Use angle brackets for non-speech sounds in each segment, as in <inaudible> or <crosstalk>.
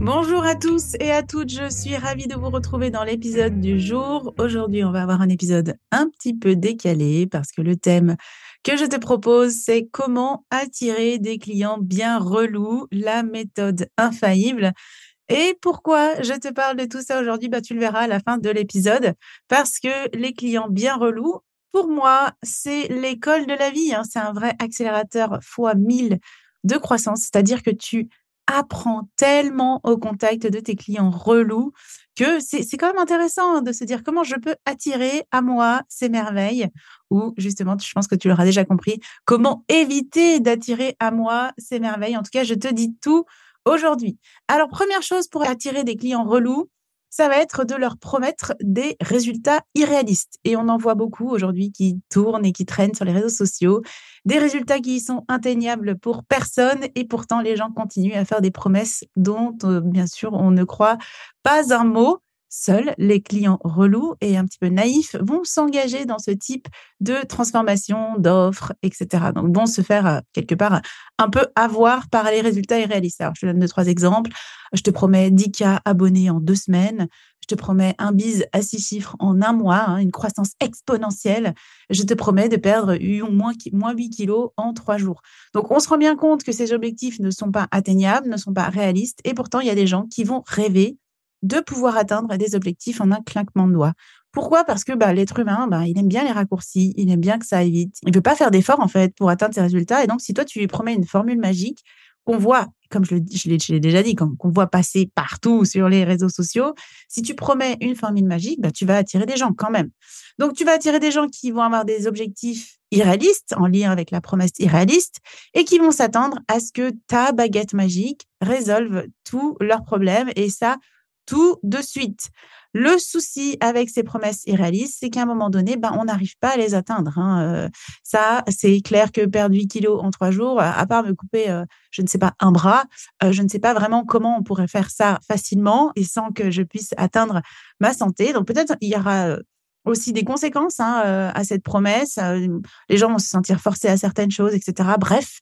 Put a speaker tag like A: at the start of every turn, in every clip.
A: Bonjour à tous et à toutes, je suis ravie de vous retrouver dans l'épisode du jour. Aujourd'hui, on va avoir un épisode un petit peu décalé parce que le thème que je te propose, c'est comment attirer des clients bien relous, la méthode infaillible. Et pourquoi je te parle de tout ça aujourd'hui? Bah, Tu le verras à la fin de l'épisode parce que les clients bien relous, pour moi, c'est l'école de la vie. Hein. C'est un vrai accélérateur fois 1000 de croissance, c'est-à-dire que tu apprends tellement au contact de tes clients relous que c'est quand même intéressant de se dire comment je peux attirer à moi ces merveilles ou justement, je pense que tu l'auras déjà compris, comment éviter d'attirer à moi ces merveilles. En tout cas, je te dis tout aujourd'hui. Alors, première chose pour attirer des clients relous, ça va être de leur promettre des résultats irréalistes. Et on en voit beaucoup aujourd'hui qui tournent et qui traînent sur les réseaux sociaux, des résultats qui sont atteignables pour personne et pourtant les gens continuent à faire des promesses dont, euh, bien sûr, on ne croit pas un mot. Seuls les clients relous et un petit peu naïfs vont s'engager dans ce type de transformation, d'offres, etc. Donc, vont se faire euh, quelque part un peu avoir par les résultats irréalistes. Alors, je te donne deux, trois exemples. Je te promets 10K abonnés en deux semaines. Je te promets un bise à six chiffres en un mois, hein, une croissance exponentielle. Je te promets de perdre moins, moins 8 kilos en trois jours. Donc, on se rend bien compte que ces objectifs ne sont pas atteignables, ne sont pas réalistes. Et pourtant, il y a des gens qui vont rêver de pouvoir atteindre des objectifs en un claquement de doigts. Pourquoi? Parce que bah, l'être humain, bah, il aime bien les raccourcis, il aime bien que ça aille vite. Il ne veut pas faire d'efforts en fait pour atteindre ses résultats. Et donc, si toi tu lui promets une formule magique qu'on voit, comme je l'ai déjà dit, qu'on voit passer partout sur les réseaux sociaux, si tu promets une formule magique, bah, tu vas attirer des gens quand même. Donc, tu vas attirer des gens qui vont avoir des objectifs irréalistes, en lien avec la promesse irréaliste, et qui vont s'attendre à ce que ta baguette magique résolve tous leurs problèmes. Et ça, tout de suite. Le souci avec ces promesses irréalistes, c'est qu'à un moment donné, ben, on n'arrive pas à les atteindre. Hein. Euh, ça, c'est clair que perdre 8 kilos en trois jours, à part me couper, euh, je ne sais pas, un bras, euh, je ne sais pas vraiment comment on pourrait faire ça facilement et sans que je puisse atteindre ma santé. Donc peut-être il y aura aussi des conséquences hein, à cette promesse. les gens vont se sentir forcés à certaines choses, etc. Bref,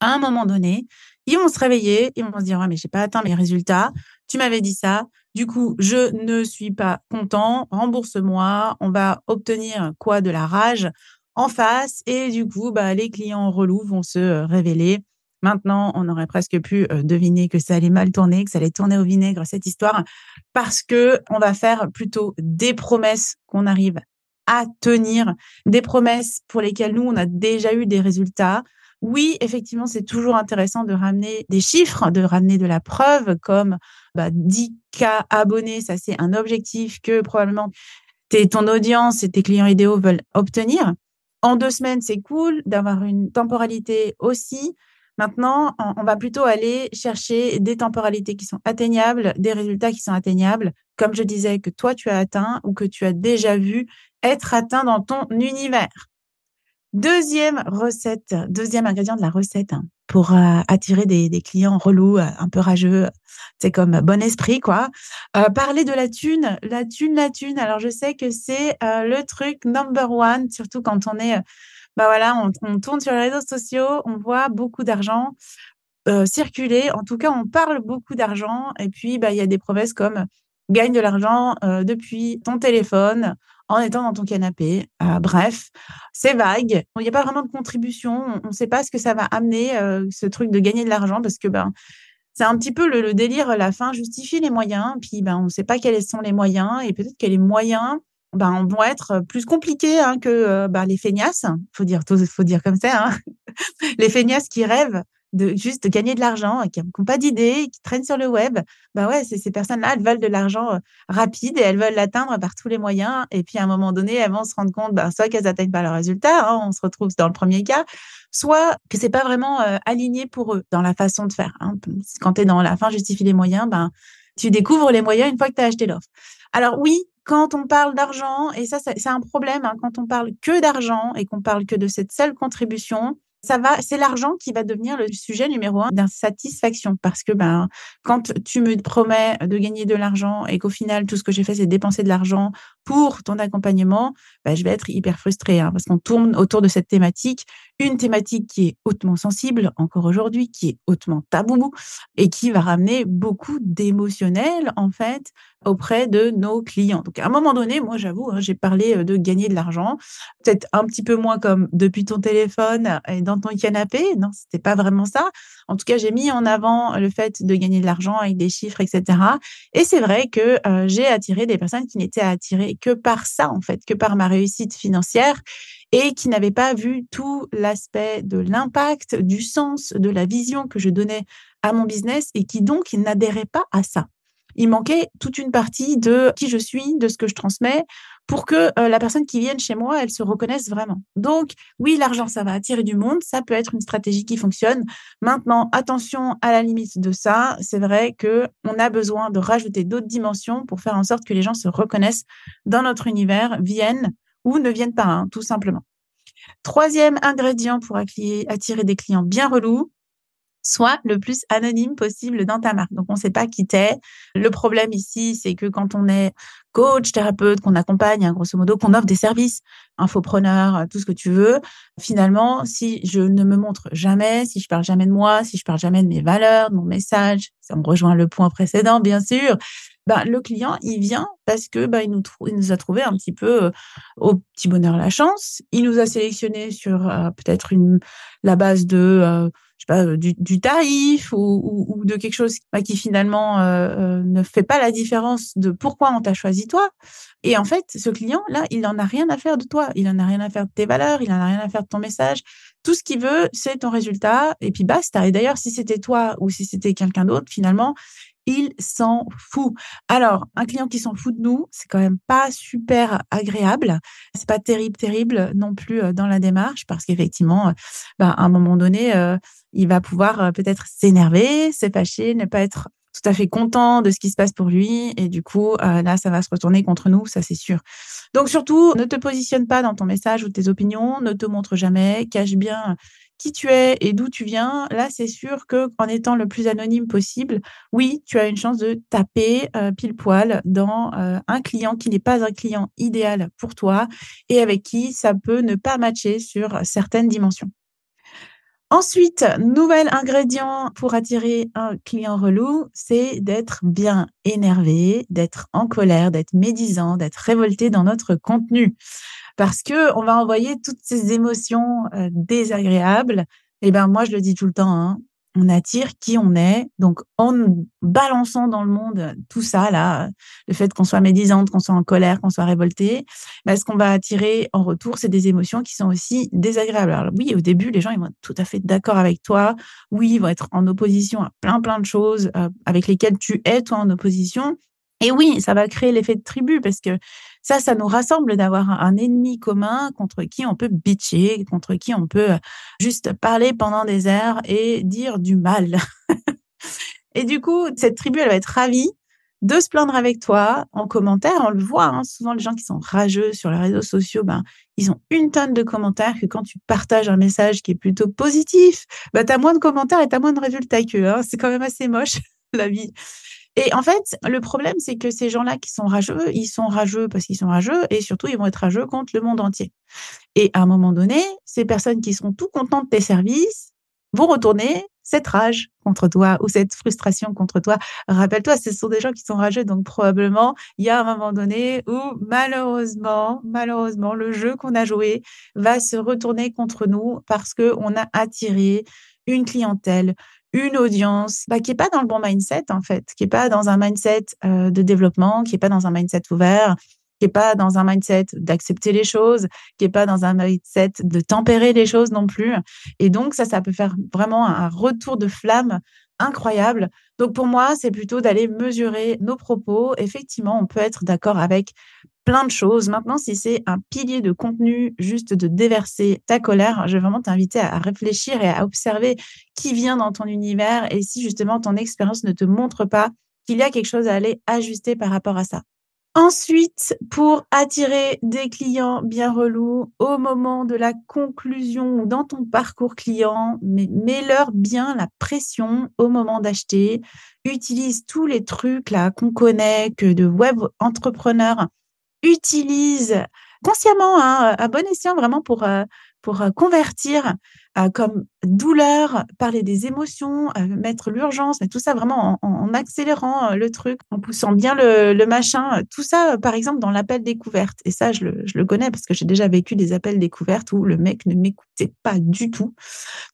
A: à un moment donné, ils vont se réveiller, ils vont se dire, ouais, mais j'ai pas atteint mes résultats. Tu m'avais dit ça. Du coup, je ne suis pas content. Rembourse-moi. On va obtenir quoi de la rage en face? Et du coup, bah, les clients relous vont se euh, révéler. Maintenant, on aurait presque pu euh, deviner que ça allait mal tourner, que ça allait tourner au vinaigre, cette histoire, parce que on va faire plutôt des promesses qu'on arrive à tenir, des promesses pour lesquelles nous, on a déjà eu des résultats, oui, effectivement, c'est toujours intéressant de ramener des chiffres, de ramener de la preuve, comme bah, 10K abonnés, ça c'est un objectif que probablement ton audience et tes clients idéaux veulent obtenir. En deux semaines, c'est cool d'avoir une temporalité aussi. Maintenant, on va plutôt aller chercher des temporalités qui sont atteignables, des résultats qui sont atteignables, comme je disais, que toi tu as atteint ou que tu as déjà vu être atteint dans ton univers. Deuxième recette, deuxième ingrédient de la recette hein, pour euh, attirer des, clients relous, euh, un peu rageux, c'est comme bon esprit quoi. Euh, parler de la thune, la thune, la thune. Alors je sais que c'est le truc number one, surtout quand on est, bah voilà, on, tourne sur les réseaux sociaux, on voit beaucoup d'argent circuler. En tout cas, on parle beaucoup d'argent et puis bah il y a des promesses comme gagne de l'argent depuis ton téléphone en étant dans ton canapé. Euh, bref, c'est vague. Il n'y a pas vraiment de contribution. On ne sait pas ce que ça va amener, euh, ce truc de gagner de l'argent, parce que ben, c'est un petit peu le, délire, la fin justifie les moyens, puis ben, on ne sait pas quels sont les moyens, et peut-être que les moyens ben, vont être plus compliqués hein, que ben, les feignasses, faut dire, faut dire comme ça, hein. <laughs> les feignasses qui rêvent de juste gagner de l'argent, qui n'ont pas d'idées, qui traînent sur le web, bah ouais, ces personnes-là, elles veulent de l'argent rapide et elles veulent l'atteindre par tous les moyens. Et puis à un moment donné, elles vont se rendre compte, bah, soit qu'elles n'atteignent pas leurs résultats, hein, on se retrouve dans le premier cas, soit que c'est pas vraiment aligné pour eux dans la façon de faire. Hein. Quand tu es dans la fin justifie les moyens, ben tu découvres les moyens une fois que tu as acheté l'offre. Alors oui, quand on parle d'argent, et ça, c'est un problème, hein, quand on parle que d'argent et qu'on parle que de cette seule contribution, ça va, c'est l'argent qui va devenir le sujet numéro un d'insatisfaction parce que ben quand tu me promets de gagner de l'argent et qu'au final tout ce que j'ai fait c'est dépenser de l'argent pour ton accompagnement, ben, je vais être hyper frustrée hein, parce qu'on tourne autour de cette thématique, une thématique qui est hautement sensible encore aujourd'hui, qui est hautement tabou et qui va ramener beaucoup d'émotionnel en fait auprès de nos clients. Donc, à un moment donné, moi, j'avoue, hein, j'ai parlé euh, de gagner de l'argent, peut-être un petit peu moins comme depuis ton téléphone et dans ton canapé. Non, c'était pas vraiment ça. En tout cas, j'ai mis en avant le fait de gagner de l'argent avec des chiffres, etc. Et c'est vrai que euh, j'ai attiré des personnes qui n'étaient attirées que par ça, en fait, que par ma réussite financière et qui n'avaient pas vu tout l'aspect de l'impact, du sens, de la vision que je donnais à mon business et qui donc n'adhéraient pas à ça il manquait toute une partie de qui je suis, de ce que je transmets, pour que euh, la personne qui vienne chez moi, elle se reconnaisse vraiment. Donc, oui, l'argent, ça va attirer du monde, ça peut être une stratégie qui fonctionne. Maintenant, attention à la limite de ça. C'est vrai que on a besoin de rajouter d'autres dimensions pour faire en sorte que les gens se reconnaissent dans notre univers, viennent ou ne viennent pas, hein, tout simplement. Troisième ingrédient pour attirer des clients bien relous, soit le plus anonyme possible dans ta marque. Donc, on ne sait pas qui t'es. Le problème ici, c'est que quand on est coach, thérapeute, qu'on accompagne, hein, grosso modo, qu'on offre des services, infopreneur, tout ce que tu veux, finalement, si je ne me montre jamais, si je parle jamais de moi, si je parle jamais de mes valeurs, de mon message, ça me rejoint le point précédent, bien sûr, ben, le client, il vient parce que ben, il, nous a trouvé un petit peu euh, au petit bonheur la chance. Il nous a sélectionné sur euh, peut-être la base de euh, du, du tarif ou, de quelque chose bah, qui finalement ne fait pas la différence de pourquoi on t'a choisi toi. Et en fait, ce client-là, il n'en a rien à faire de toi, il n'en a rien à faire de tes valeurs, il n'en a rien à faire de ton message. Tout ce qu'il veut, c'est ton résultat. Et puis basta. Et d'ailleurs, si c'était toi ou si c'était quelqu'un d'autre, finalement, il s'en fout. Alors, un client qui s'en fout de nous, c'est quand même pas super agréable. C'est pas terrible, terrible non plus dans la démarche parce qu'effectivement, bah, à un moment donné, il va pouvoir peut-être s'énerver, se fâcher, ne pas être tout à fait content de ce qui se passe pour lui. Et du coup, là, ça va se retourner contre nous, ça c'est sûr. Donc surtout, ne te positionne pas dans ton message ou tes opinions, ne te montre jamais, cache bien qui tu es et d'où tu viens, là, c'est sûr que en étant le plus anonyme possible, oui, tu as une chance de taper euh, pile poil dans euh, un client qui n'est pas un client idéal pour toi et avec qui ça peut ne pas matcher sur certaines dimensions. Ensuite, nouvel ingrédient pour attirer un client relou, c'est d'être bien énervé, d'être en colère, d'être médisant, d'être révolté dans notre contenu parce que on va envoyer toutes ces émotions euh, désagréables. Et ben moi je le dis tout le temps, hein, on attire qui on est. Donc en balançant dans le monde tout ça là, le fait qu'on soit médisante, qu'on soit en colère, qu'on soit révolté, ben, ce qu'on va attirer en retour, c'est des émotions qui sont aussi désagréables. Alors oui, au début, les gens ils vont être tout à fait d'accord avec toi. Oui, ils vont être en opposition à plein plein de choses euh, avec lesquelles tu es toi en opposition. Et oui, ça va créer l'effet de tribu parce que ça, ça nous rassemble d'avoir un ennemi commun contre qui on peut bitcher, contre qui on peut juste parler pendant des heures et dire du mal. <laughs> et du coup, cette tribu, elle va être ravie de se plaindre avec toi en commentaire. On le voit, hein, souvent les gens qui sont rageux sur les réseaux sociaux, ben, ils ont une tonne de commentaires que quand tu partages un message qui est plutôt positif, ben, tu as moins de commentaires et tu as moins de résultats qu'eux. Hein. C'est quand même assez moche, <laughs> la vie. Et en fait, le problème, c'est que ces gens-là qui sont rageux, ils sont rageux parce qu'ils sont rageux et surtout, ils vont être rageux contre le monde entier. Et à un moment donné, ces personnes qui sont tout contentes de tes services vont retourner cette rage contre toi ou cette frustration contre toi. Rappelle-toi, ce sont des gens qui sont rageux, donc probablement, il y a un moment donné où malheureusement, malheureusement, le jeu qu'on a joué va se retourner contre nous parce que on a attiré une clientèle une audience bah, qui est pas dans le bon mindset en fait, qui est pas dans un mindset euh, de développement, qui est pas dans un mindset ouvert, qui est pas dans un mindset d'accepter les choses, qui est pas dans un mindset de tempérer les choses non plus. Et donc ça, ça peut faire vraiment un retour de flamme incroyable. Donc pour moi, c'est plutôt d'aller mesurer nos propos. Effectivement, on peut être d'accord avec plein de choses. Maintenant, si c'est un pilier de contenu, juste de déverser ta colère, je vais vraiment t'inviter à réfléchir et à observer qui vient dans ton univers et si justement ton expérience ne te montre pas qu'il y a quelque chose à aller ajuster par rapport à ça. Ensuite, pour attirer des clients bien relous au moment de la conclusion ou dans ton parcours client, mets-leur bien la pression au moment d'acheter. Utilise tous les trucs là qu'on connaît que de web entrepreneurs utilisent consciemment, hein, à bon escient vraiment pour, euh, pour euh, convertir euh, comme douleur, parler des émotions, euh, mettre l'urgence, mais tout ça vraiment en, accélérant le truc, en poussant bien le, machin. Tout ça, par exemple, dans l'appel découverte. Et ça, je le, je le connais parce que j'ai déjà vécu des appels découvertes où le mec ne m'écoutait pas du tout.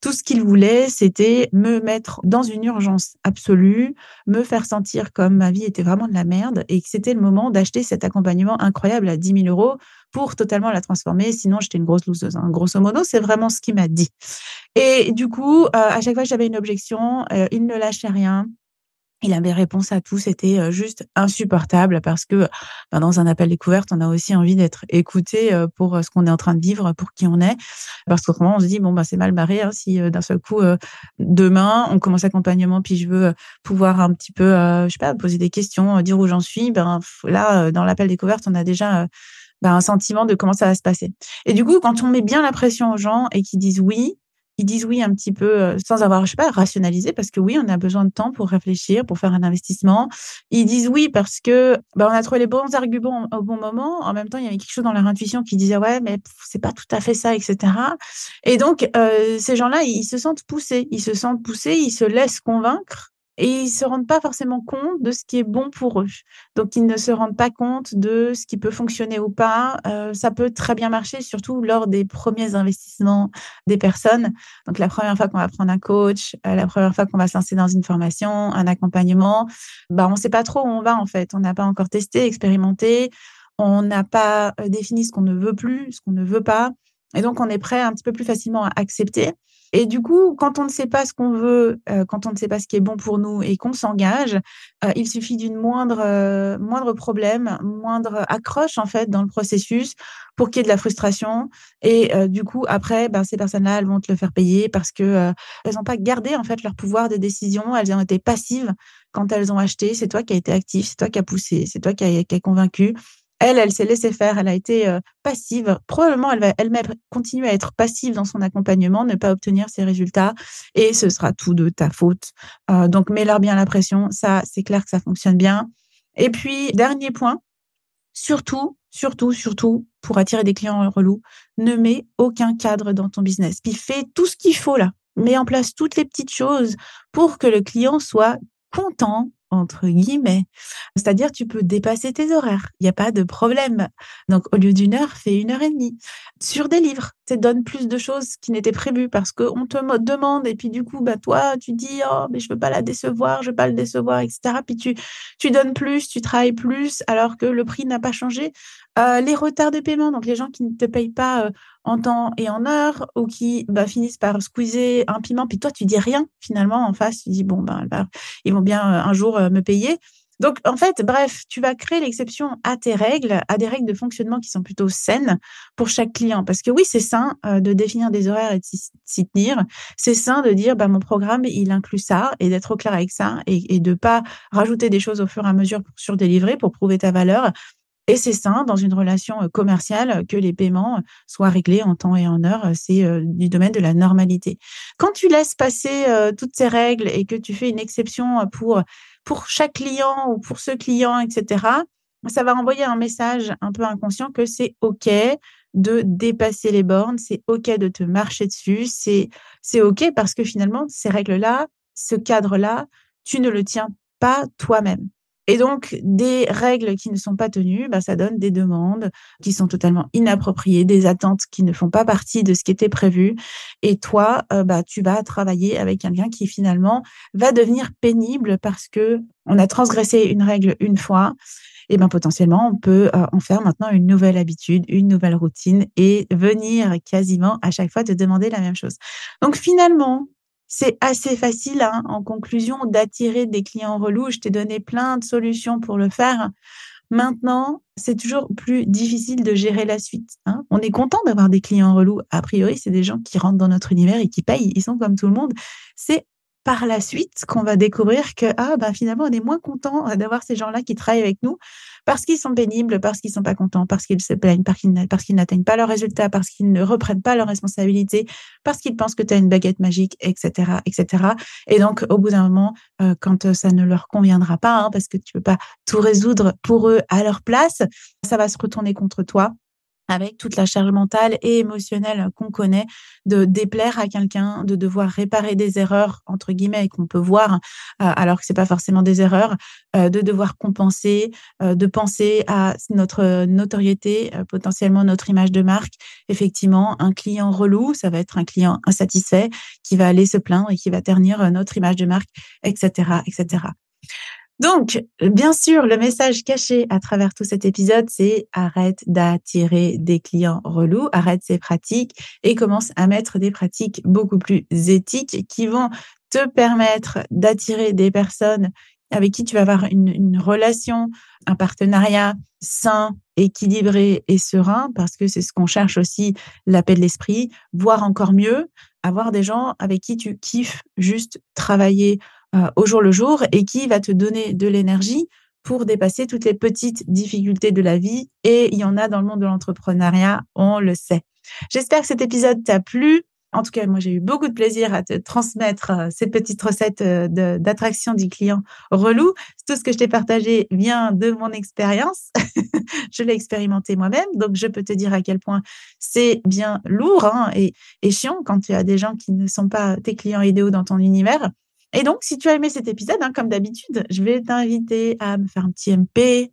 A: Tout ce qu'il voulait, c'était me mettre dans une urgence absolue, me faire sentir comme ma vie était vraiment de la merde et que c'était le moment d'acheter cet accompagnement incroyable à 10 000 euros pour totalement la transformer. Sinon, j'étais une grosse loseuse. Hein. Grosso modo, c'est vraiment ce qu'il m'a dit. Et du coup, euh, à chaque fois que j'avais une objection, euh, il ne lâchait rien. Il avait réponse à tout, c'était euh, juste insupportable parce que ben, dans un appel découverte, on a aussi envie d'être écouté pour ce qu'on est en train de vivre, pour qui on est. Parce qu'autrement, on se dit, bon, ben, c'est mal barré hein, si d'un seul coup, demain, on commence accompagnement, puis je veux pouvoir un petit peu, je sais pas, poser des questions, dire où j'en suis. Ben, là, dans l'appel découverte, on a déjà ben, un sentiment de comment ça va se passer. Et du coup, quand on met bien la pression aux gens et qu'ils disent oui, ils disent oui un petit peu euh, sans avoir, je sais pas, rationalisé, parce que oui, on a besoin de temps pour réfléchir, pour faire un investissement. Ils disent oui parce que ben, on a trouvé les bons arguments au bon moment. En même temps, il y avait quelque chose dans leur intuition qui disait ouais, mais c'est pas tout à fait ça, etc. Et donc, euh, ces gens-là, ils se sentent poussés. Ils se sentent poussés, ils se laissent convaincre et ils se rendent pas forcément compte de ce qui est bon pour eux. Donc, ils ne se rendent pas compte de ce qui peut fonctionner ou pas. Euh, ça peut très bien marcher, surtout lors des premiers investissements des personnes. Donc, la première fois qu'on va prendre un coach, euh, la première fois qu'on va se lancer dans une formation, un accompagnement, bah, on ne sait pas trop où on va en fait. On n'a pas encore testé, expérimenté. On n'a pas euh, défini ce qu'on ne veut plus, ce qu'on ne veut pas. Et donc, on est prêt un petit peu plus facilement à accepter. Et du coup, quand on ne sait pas ce qu'on veut, euh, quand on ne sait pas ce qui est bon pour nous et qu'on s'engage, euh, il suffit d'une moindre, euh, moindre problème, moindre accroche en fait dans le processus pour qu'il y ait de la frustration. Et du coup, après, ben, ces personnes-là, elles vont te le faire payer parce que elles n'ont pas gardé en fait leur pouvoir de décision. Elles ont été passives quand elles ont acheté. C'est toi qui as été actif, c'est toi qui as poussé, c'est toi qui qui as convaincu. Elle, elle s'est laissée faire, elle a été euh, passive. Probablement, elle va elle-même continuer à être passive dans son accompagnement, ne pas obtenir ses résultats, et ce sera tout de ta faute. Euh, donc, mets-leur bien la pression. Ça, c'est clair que ça fonctionne bien. Et puis, dernier point, surtout, surtout, surtout, pour attirer des clients relous, ne mets aucun cadre dans ton business. Puis fais tout ce qu'il faut là. Mets en place toutes les petites choses pour que le client soit content, entre guillemets. C'est-à-dire, tu peux dépasser tes horaires. Il n'y a pas de problème. Donc, au lieu d'une heure, fais une heure et demie. Sur des livres, tu donnes plus de choses qui n'étaient prévues parce qu'on te demande et puis du coup, bah, toi, tu dis, oh, mais je veux pas la décevoir, je veux pas le décevoir, etc. Puis tu, tu donnes plus, tu travailles plus alors que le prix n'a pas changé. Euh, les retards de paiement, donc les gens qui ne te payent pas euh, en temps et en heure ou qui bah, finissent par squeezer un piment, puis toi, tu dis rien finalement en face, tu dis, bon, ben, ils vont bien euh, un jour me payer. Donc, en fait, bref, tu vas créer l'exception à tes règles, à des règles de fonctionnement qui sont plutôt saines pour chaque client. Parce que oui, c'est sain de définir des horaires et de s'y tenir. C'est sain de dire, bah, mon programme, il inclut ça et d'être au clair avec ça et, et de pas rajouter des choses au fur et à mesure pour surdélivrer, pour prouver ta valeur. Et c'est sain dans une relation euh, commerciale que les paiements soient réglés en temps et en heure. C'est euh, du domaine de la normalité. Quand tu laisses passer euh, toutes ces règles et que tu fais une exception pour, pour chaque client ou pour ce client, etc., ça va envoyer un message un peu inconscient que c'est OK de dépasser les bornes, c'est OK de te marcher dessus, c'est OK parce que finalement, ces règles-là, ce cadre-là, tu ne le tiens pas toi-même. Et donc, des règles qui ne sont pas tenues, bah, ça donne des demandes qui sont totalement inappropriées, des attentes qui ne font pas partie de ce qui était prévu. Et toi, euh, bah, tu vas travailler avec quelqu'un qui finalement va devenir pénible parce que on a transgressé une règle une fois. Et ben potentiellement, on peut euh, en faire maintenant une nouvelle habitude, une nouvelle routine et venir quasiment à chaque fois te demander la même chose. Donc finalement, c'est assez facile, hein, en conclusion, d'attirer des clients relous. Je t'ai donné plein de solutions pour le faire. Maintenant, c'est toujours plus difficile de gérer la suite. Hein. On est content d'avoir des clients relous. A priori, c'est des gens qui rentrent dans notre univers et qui payent. Ils sont comme tout le monde. C'est par la suite qu'on va découvrir que ah bah finalement on est moins content d'avoir ces gens-là qui travaillent avec nous parce qu'ils sont pénibles, parce qu'ils sont pas contents, parce qu'ils se plaignent, parce qu'ils n'atteignent pas leurs résultats, parce qu'ils ne reprennent pas leurs responsabilités, parce qu'ils pensent que tu as une baguette magique, etc., etc. Et donc au bout d'un moment, euh, quand ça ne leur conviendra pas, hein, parce que tu peux pas tout résoudre pour eux à leur place, ça va se retourner contre toi avec toute la charge mentale et émotionnelle qu'on connaît, de déplaire à quelqu'un, de devoir réparer des erreurs, entre guillemets, qu'on peut voir, euh, alors que c'est pas forcément des erreurs, euh, de devoir compenser, euh, de penser à notre notoriété, potentiellement notre image de marque. Effectivement, un client relou, ça va être un client insatisfait qui va aller se plaindre et qui va ternir notre image de marque, etc., etc. Donc, bien sûr, le message caché à travers tout cet épisode, c'est arrête d'attirer des clients relous, arrête ces pratiques et commence à mettre des pratiques beaucoup plus éthiques qui vont te permettre d'attirer des personnes avec qui tu vas avoir une, relation, un partenariat sain, équilibré et serein, parce que c'est ce qu'on cherche aussi, l'appel de l'esprit, voire encore mieux, avoir des gens avec qui tu kiffes juste travailler euh, au jour le jour et qui va te donner de l'énergie pour dépasser toutes les petites difficultés de la vie. Et il y en a dans le monde de l'entrepreneuriat, on le sait. J'espère que cet épisode t'a plu. En tout cas, moi, j'ai eu beaucoup de plaisir à te transmettre euh, ces petites recettes euh, d'attraction du client relou. Tout ce que je t'ai partagé vient de mon expérience. <laughs> je l'ai expérimenté moi-même, donc je peux te dire à quel point c'est bien lourd hein, et, et chiant quand tu as des gens qui ne sont pas tes clients idéaux dans ton univers. Et donc, si tu as aimé cet épisode, hein, comme d'habitude, je vais t'inviter à me faire un petit MP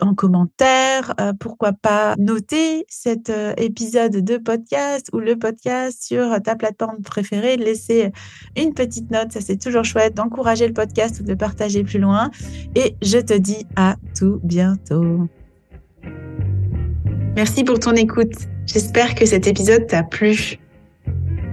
A: en commentaire. Euh, pourquoi pas noter cet euh, épisode de podcast ou le podcast sur ta plateforme préférée, laisser une petite note, ça c'est toujours chouette, d'encourager le podcast ou de le partager plus loin. Et je te dis à tout bientôt. Merci pour ton écoute. J'espère que cet épisode t'a plu.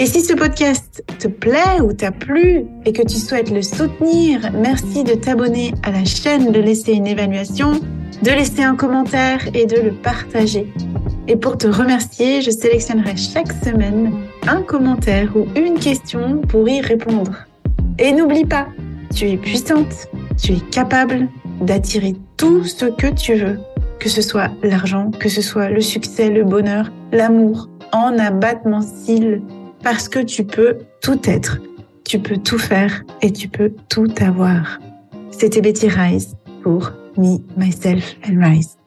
A: Et si ce podcast te plaît ou t'a plu et que tu souhaites le soutenir, merci de t'abonner à la chaîne, de laisser une évaluation, de laisser un commentaire et de le partager. Et pour te remercier, je sélectionnerai chaque semaine un commentaire ou une question pour y répondre. Et n'oublie pas, tu es puissante, tu es capable d'attirer tout ce que tu veux, que ce soit l'argent, que ce soit le succès, le bonheur, l'amour, en abattement cils parce que tu peux tout être, tu peux tout faire et tu peux tout avoir. C'était Betty Rice pour Me, Myself and Rise.